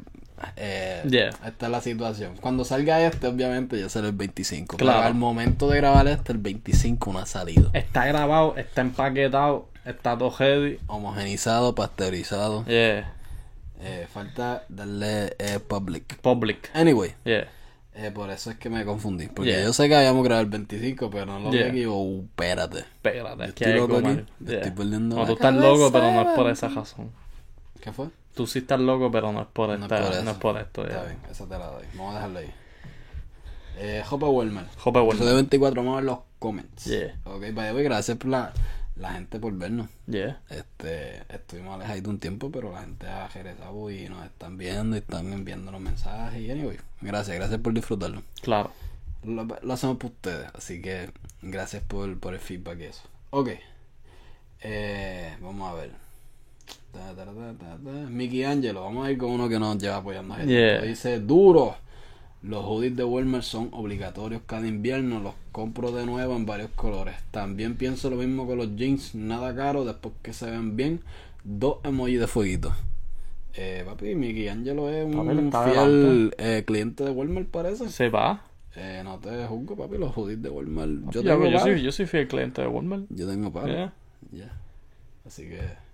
Eh, Yeah. Esta es la situación. Cuando salga este, obviamente, ya será el 25. Claro. Pero al momento de grabar este, el 25 no ha salido. Está grabado, está empaquetado, está todo ready. Homogenizado, pasteurizado. Yeah. Eh, falta darle eh, public. Public. Anyway, Yeah. eh, por eso es que me confundí. Porque Yeah. yo sé que habíamos grabado el 25, pero no lo Yeah. que equivoco. Espérate. Espérate, Yo estoy loco aquí. estoy perdiendo No, tú estás loco, pero no es por esa razón. ¿Qué fue? Tú sí estás loco, pero no es por, No es no es por esto. Está Yeah. bien, esa te la doy. Vamos a dejarlo ahí. Eh, Jopa Welmer. Jope, bueno. Episodio 24, vamos a ver los comments. Yeah. Ok, the way, gracias por la, la gente por vernos. Yeah. Este, estuvimos alejados un tiempo, pero la gente ha regresado y nos están viendo y están enviando los mensajes. Y anyway, gracias, gracias por disfrutarlo. Claro. Lo, lo hacemos por ustedes, así que gracias por, por el feedback y eso. Ok, eh, vamos a ver. Ta. Mickey Angelo, vamos a ir con uno que nos lleva apoyando a gente. Yeah. Dice, duro. Los hoodies de Walmart son obligatorios cada invierno, los compro de nuevo en varios colores. También pienso lo mismo con los jeans, nada caro, después que se ven bien, dos emojis de fueguito. Eh, papi, Mickey Angelo es Papi, un fiel eh, cliente de Walmart, parece. Se va. Eh, no te juzgo, papi, los hoodies de Walmart. Yo Yo, tengo yo, soy, yo soy fiel cliente de Walmart. Yo tengo par. Yeah. Ya. Así que.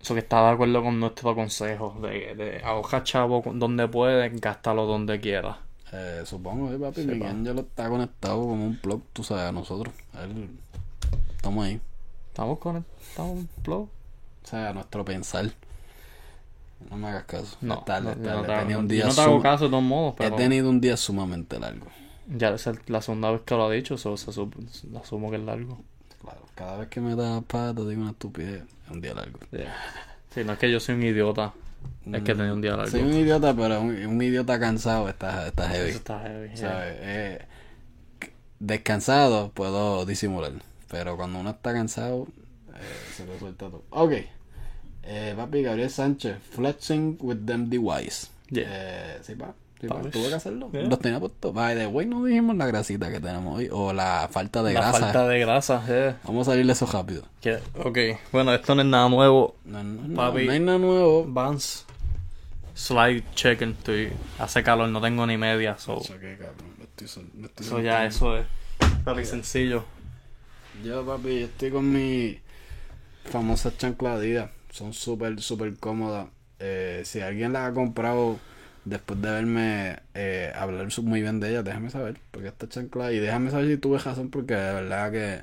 Eso que está de acuerdo con nuestro consejo de, de ahorrar chavo donde puedes, gástalo donde quieras. Eh, supongo, eh, papi. Sí, Miguel. Angelo está conectado como un plug, tú sabes, a nosotros. Él- estamos ahí. Estamos con estamos en flow. O sea, a nuestro pensar. No me hagas caso. No, tarde, no, es yo tarde. no te hago- Tenía un yo día no te hago caso de todos modos, He tenido un día sumamente largo. ya es la segunda vez que lo ha dicho, so, se asumo que es largo. Claro, cada vez que me da pata digo una estupidez. Es un día largo. Yeah. Sí, no es que yo soy un idiota, es que tenía un día largo. Soy un idiota, pero un, un idiota cansado está, está heavy. Eso está heavy. Eh, descansado puedo disimular. Pero cuando uno está cansado, eh, se le suelta todo. Ok. Eh, papi Gabriel Sánchez, flexing with them. Yeah. Eh, sí, pa. Sí. Papi. Tuve que hacerlo. Yeah. Los tenía puestos. By the way, no dijimos la grasita que tenemos hoy. O la falta de La grasa. falta de grasa, yeah. Vamos a salirle eso rápido. Que- ok, bueno, esto no es nada nuevo. No, no, Papi. no hay nada nuevo. Vans, slide chicken, estoy, hace calor, no tengo ni media, so, Choqué, cabrón. Me estoy me estoy so ya eso es very sencillo. Yo, papi, yo estoy con mi famosas chanclas Adidas. Son súper, súper cómodas. Eh, si alguien las ha comprado después de verme eh, hablar muy bien de ellas, déjame saber. Porque esta chancla, y déjame saber si tuve razón, porque de verdad que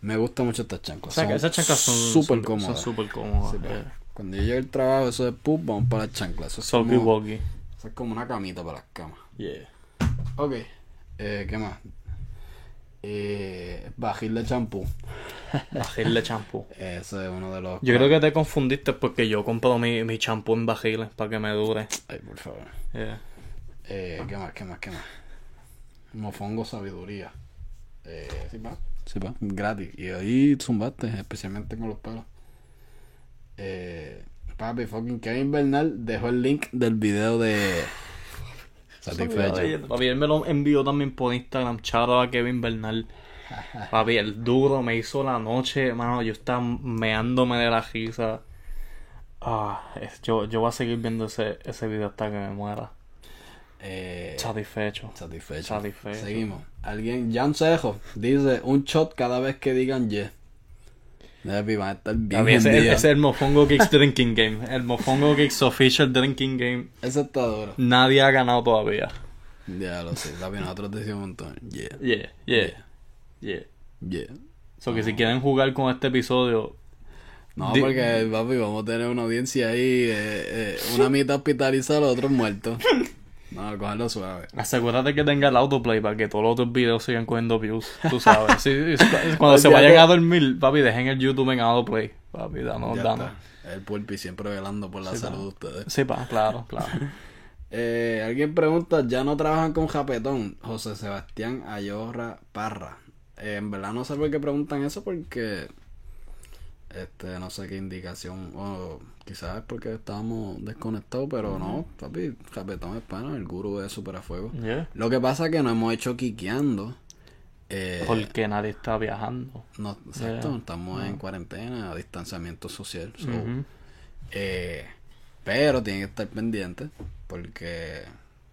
me gustan mucho estas chanclas. O sea, que esas chanclas son súper cómodas. Son súper cómodas. Sí, pa. Cuando yo llegue al trabajo, eso de pup, vamos para las chanclas. Eso es, como, walkie. eso es como una camita para las camas. Yeah. Ok, eh, ¿qué más? Eh, bajil de champú. Bajirle champú. *laughs* Eso es uno de los. Yo creo que te confundiste porque yo compro mi, mi champú en bajiles para que me dure. Ay, por favor. Yeah. Eh, ¿Qué más? ¿Qué más? ¿Qué más? Mofongo Sabiduría. Eh, sí, va. Sí, va. Gratis. Y ahí zumbaste, especialmente con los pelos. Eh, papi, fucking Kevin Bernal dejó el link del video de. Satisfecho. Papi, él me lo envió también por Instagram, charo a Kevin Bernal. *laughs* Papi, el duro me hizo la noche, mano, yo estaba meándome de la risa. Ah, es- yo, yo voy a seguir viendo ese, ese video hasta que me muera. Eh, Satisfecho. satisfecho. Satisfecho. Seguimos. Alguien, Jan Cejo, dice un shot cada vez que digan yeah. Papi, van a estar bien Papi, ese, ese es el Mofongo Kicks Drinking Game. El Mofongo Kicks Official Drinking Game. Ese está duro. Nadie ha ganado todavía. Ya lo sé, papi, nosotros decimos un montón. Yeah, Yeah, yeah, yeah. yeah. So que si quieren jugar con este episodio, No, porque, papi, vamos a tener una audiencia ahí, eh, eh, una mitad hospitalizada, los otros muertos. *laughs* No, cogerlo suave. Asegúrate que tenga el autoplay para que todos los otros videos sigan cogiendo views. Tú *laughs* sabes. Sí, cuando se vayan a dormir, papi, dejen el YouTube en autoplay. Papi, danos, Ya danos. está. El pulpi siempre velando por la Sí, salud de ustedes. Sí, pa, claro, claro. *laughs* Eh, alguien pregunta, ¿ya no trabajan con Japetón? José Sebastián Ayorra Parra. Eh, en verdad no sé por qué preguntan eso porque Este, no sé qué indicación. O quizás es porque estábamos desconectados, pero no, papi, Japetón es pana, el guru es súper a fuego. Yeah. Lo que pasa es que nos hemos hecho quiqueando. Eh, Porque nadie está viajando. no, exacto, Yeah. estamos en cuarentena, distanciamiento social. so, eh, pero tienen que estar pendientes porque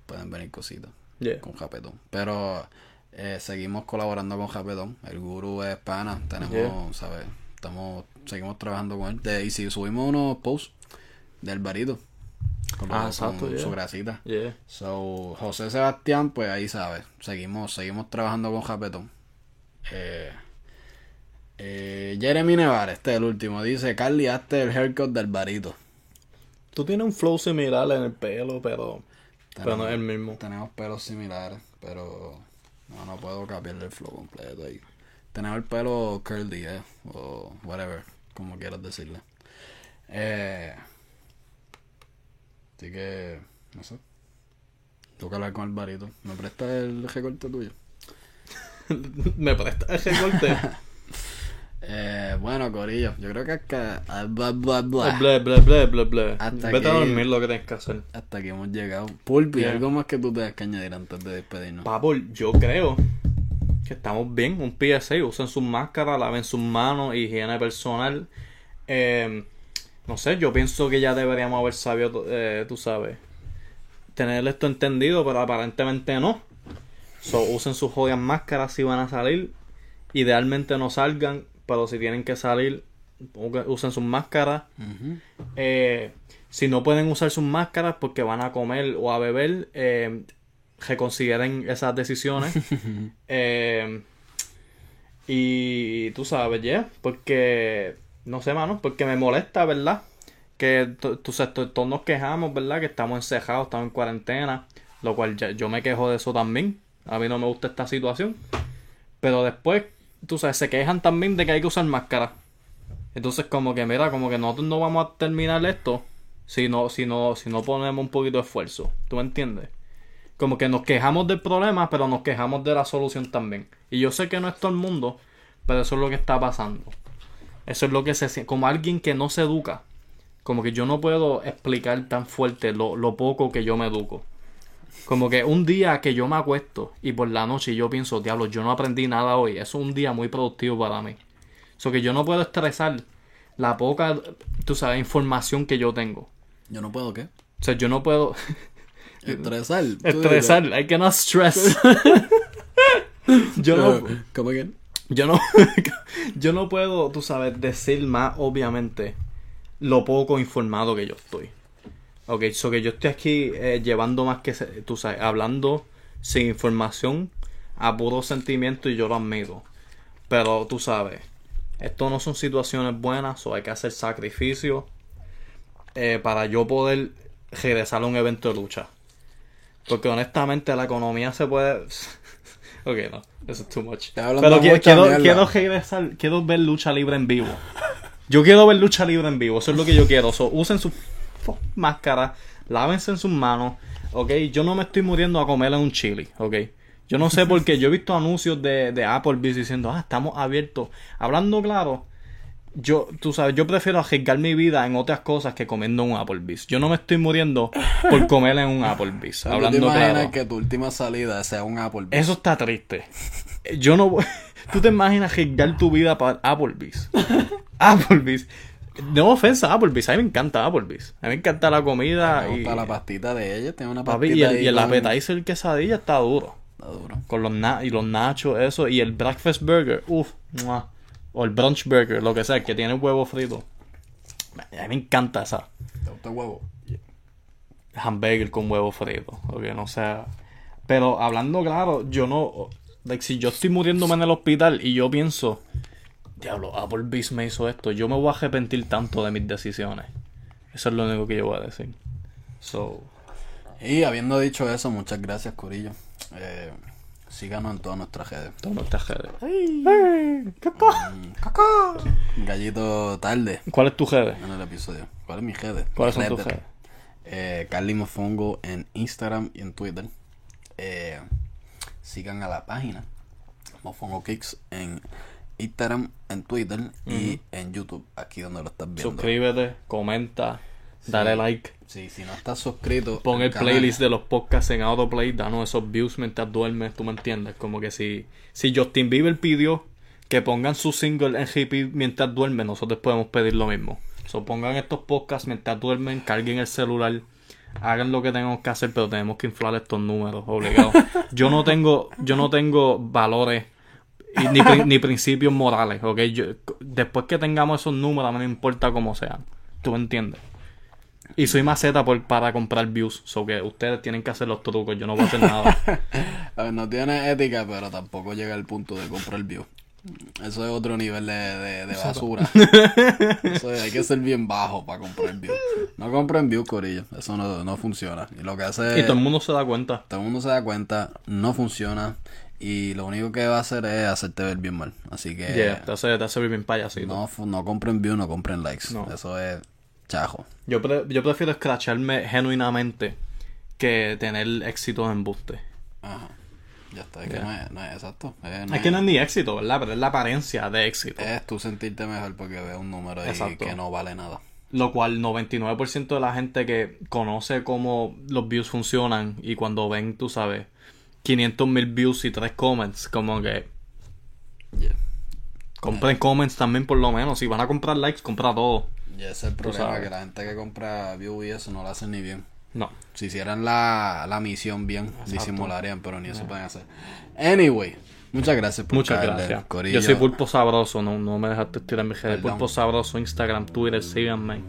pueden venir cositas Yeah. con Japetón. Pero eh, seguimos colaborando con Japetón. El guru es pana. Tenemos. ¿sabes? Estamos, seguimos trabajando con él. De- y si subimos unos posts del barito. Con, Ah, exacto, con yeah. su grasita. Yeah. So, José Sebastián, pues ahí sabes. Seguimos, seguimos trabajando con Japetón. Eh, eh, Jeremy Nevar, este es el último. Dice, Carly, hazte el haircut del barito. Tú tienes un flow similar en el pelo, pero, pero no es el mismo. Tenemos pelos similares, pero no, no puedo cambiarle el flow completo ahí. Tenemos el pelo curly, eh, o whatever, como quieras decirle. Eh, así que, no sé. Tengo que hablar con el barito. ¿Me prestas el recorte tuyo? *laughs* Me presta ese corte. *laughs* Eh, bueno, Corillo, yo creo que es que... ah, bla, bla, bla. Ble, ble, ble, ble. Hasta Vete a dormir lo que tienes que hacer. Hasta aquí hemos llegado. Pulpi, Yeah. algo más que tú tengas que añadir antes de despedirnos. Papo, yo creo que estamos bien. Un PSA, usen sus máscaras, laven sus manos, higiene personal. Eh, no sé, yo pienso que ya deberíamos haber sabido, eh, tú sabes, tener esto entendido, pero aparentemente no. So, usen sus jodidas máscaras si van a salir. Idealmente no salgan, pero si tienen que salir, usen sus máscaras. Eh, si no pueden usar sus máscaras porque van a comer o a beber, eh, reconsideren esas decisiones. *laughs* Eh, y tú sabes, ya, porque, no sé, mano, porque me molesta, ¿verdad? Que todos nos quejamos, ¿verdad? Que estamos encejados, estamos en cuarentena, lo cual ya- yo me quejo de eso también. A mí no me gusta esta situación. Pero después, tú sabes, se quejan también de que hay que usar máscara. Entonces, como que, mira, como que nosotros no vamos a terminar esto si no, si no, si no ponemos un poquito de esfuerzo. ¿Tú me entiendes? Como que nos quejamos del problema, pero nos quejamos de la solución también. Y yo sé que no es todo el mundo, pero eso es lo que está pasando. Eso es lo que se siente. Como alguien que no se educa. Como que yo no puedo explicar tan fuerte lo, lo poco que yo me educo. Como que un día que yo me acuesto y por la noche yo pienso, diablo, yo no aprendí nada hoy. Eso es un día muy productivo para mí. So que yo no puedo estresar la poca, tú sabes, información que yo tengo. Yo no puedo, ¿qué? O sea, yo no puedo *laughs* Estresar. estresar. I cannot stress. *laughs* yo no, ¿Cómo que? yo no, *laughs* yo no puedo, tú sabes, decir más, obviamente, lo poco informado que yo estoy. Ok, so que yo estoy aquí eh, llevando más que, tú sabes, hablando sin información, a puro sentimiento y yo lo admito. Pero tú sabes, esto no son situaciones buenas, o hay que hacer sacrificios eh, para yo poder regresar a un evento de lucha. Porque honestamente la economía se puede... *laughs* ok, no, eso es too much. Pero quiero, mierda. quiero regresar, quiero ver lucha libre en vivo. Yo quiero ver lucha libre en vivo, eso es lo que yo quiero. So, usen sus máscaras, lávense en sus manos, ok. Yo no me estoy muriendo a comer en un chili, ok. Yo no sé por qué, yo he visto anuncios de, de Applebee's diciendo, ah, estamos abiertos. Hablando claro, yo, tú sabes, yo prefiero arriesgar mi vida en otras cosas que comiendo en un Applebee's. Yo no me estoy muriendo por *laughs* comer en un Applebee's. ¿Tú te Hablando imaginas claro. que tu última salida sea un Apple? Eso está triste. Yo no voy- *laughs* ¿Tú te imaginas arriesgar tu vida para Applebee's? *laughs* Applebee's. No ofensa a Applebee's. A mí me encanta Applebe's. A mí me encanta la comida. Me Y, gusta la pastita de ella, tiene una papi, pastita y el, y el con- appetizer quesadilla está duro. Está duro. Con los, na- y los nachos, eso. Y el breakfast burger. Uf. mua. O el brunch burger, lo que sea, que tiene huevo frito. A mí me encanta esa. ¿Te gusta el huevo? hamburger con huevo frito, o que no sea. Pero hablando claro, yo no. like, si yo estoy muriéndome en el hospital y yo pienso, diablo, Applebee's me hizo esto, yo me voy a arrepentir tanto de mis decisiones. Eso es lo único que yo voy a decir. So, Y habiendo dicho eso, muchas gracias, Corillo. Eh, síganos en todas nuestras redes. todo no está jede. ¡Ay! ¡Cacá! Gallito tarde ¿Cuál es tu jede? en el episodio. ¿Cuál es mi redes? ¿Cuáles son tus redes? Eh, Carly Mofongo en Instagram y en Twitter. Eh, sigan a la página Mofongo Kicks en Instagram, en Twitter y en YouTube, aquí donde lo estás viendo. Suscríbete, comenta, dale like. Sí, si no estás suscrito. Pon el canal, playlist de los podcasts en autoplay, danos esos views mientras duermes, tú me entiendes. Como que si, si Justin Bieber pidió que pongan su single en repeat mientras duermen, nosotros podemos pedir lo mismo. So, pongan estos podcasts mientras duermen, carguen el celular, hagan lo que tenemos que hacer, pero tenemos que inflar estos números, obligado. *laughs* Yo no tengo, yo no tengo valores y ni, ni principios morales, ¿ok? Yo, después que tengamos esos números, no importa cómo sean. ¿Tú me entiendes? Y soy maceta por, para comprar views. So que ustedes tienen que hacer los trucos. Yo no voy a hacer nada. *laughs* A ver, no tiene ética, pero tampoco llega al punto de comprar view. Eso es otro nivel de, de, de basura. *laughs* Eso es- hay que ser bien bajo para comprar view. No compren view, corillo. Eso no, no funciona. Y lo que hace y todo el mundo se da cuenta. todo el mundo se da cuenta, no funciona. Y lo único que va a hacer es hacerte ver bien mal. Así que Yeah, te hace, te hace vivir bien payasito. no, no compren view, no compren likes. No. Eso es chajo. Yo, pre- yo prefiero escracharme genuinamente que tener éxito en embuste. Ajá. Ya está. Es que no es, no es exacto. Es, no Es que no es ni éxito, ¿verdad? Pero es la apariencia de éxito. es tú sentirte mejor porque ves un número ahí Exacto. que no vale nada. Lo cual 99% de la gente que conoce cómo los views funcionan y cuando ven, tú sabes, 500 mil views y tres comments, como que Yeah. compren comments también por lo menos. Si van a comprar likes, compra todo. Y ese es el problema, que la gente que compra view y eso no lo hacen ni bien. No. Si hicieran la, la misión bien, disimularían, pero ni eso pueden hacer. Anyway, muchas gracias por Muchas gracias. corillo. Yo soy Pulpo Sabroso, no, no me dejaste tirar mi redes. Perdón. Pulpo Sabroso, Instagram, Twitter, síganme.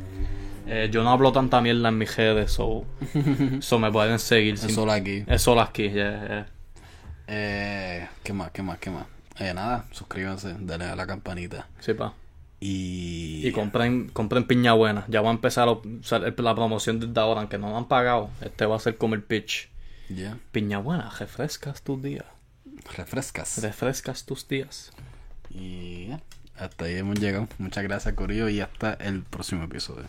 Eh, yo no hablo tanta mierda en mis redes, so, *laughs* so me pueden seguir. Es sin- solo aquí. Es solo aquí, yeah, yeah. Eh, ¿Qué más? ¿Qué más? ¿Qué más? Eh, nada, suscríbanse, denle a la campanita. Sí, pa. Y... Y compren, compren piña buena. Ya va a empezar la promoción desde ahora, aunque no me han pagado. Este va a ser como el pitch. Ya, Piña buena, refrescas tus días. refrescas. Refrescas tus días. Y hasta ahí hemos llegado. Muchas gracias, Corillo, y hasta el próximo episodio.